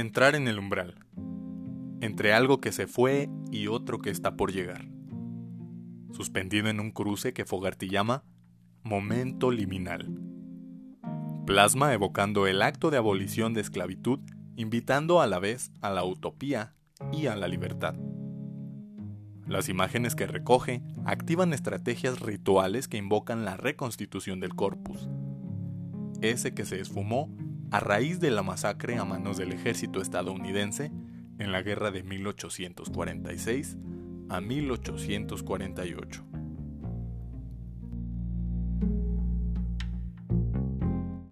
Entrar en el umbral. Entre algo que se fue y otro que está por llegar. Suspendido en un cruce que Fogarty llama momento liminal. Plasma evocando el acto de abolición de esclavitud, invitando a la vez a la utopía y a la libertad. Las imágenes que recoge activan estrategias rituales que invocan la reconstitución del corpus, ese que se esfumó a raíz de la masacre a manos del ejército estadounidense en la guerra de 1846 a 1848.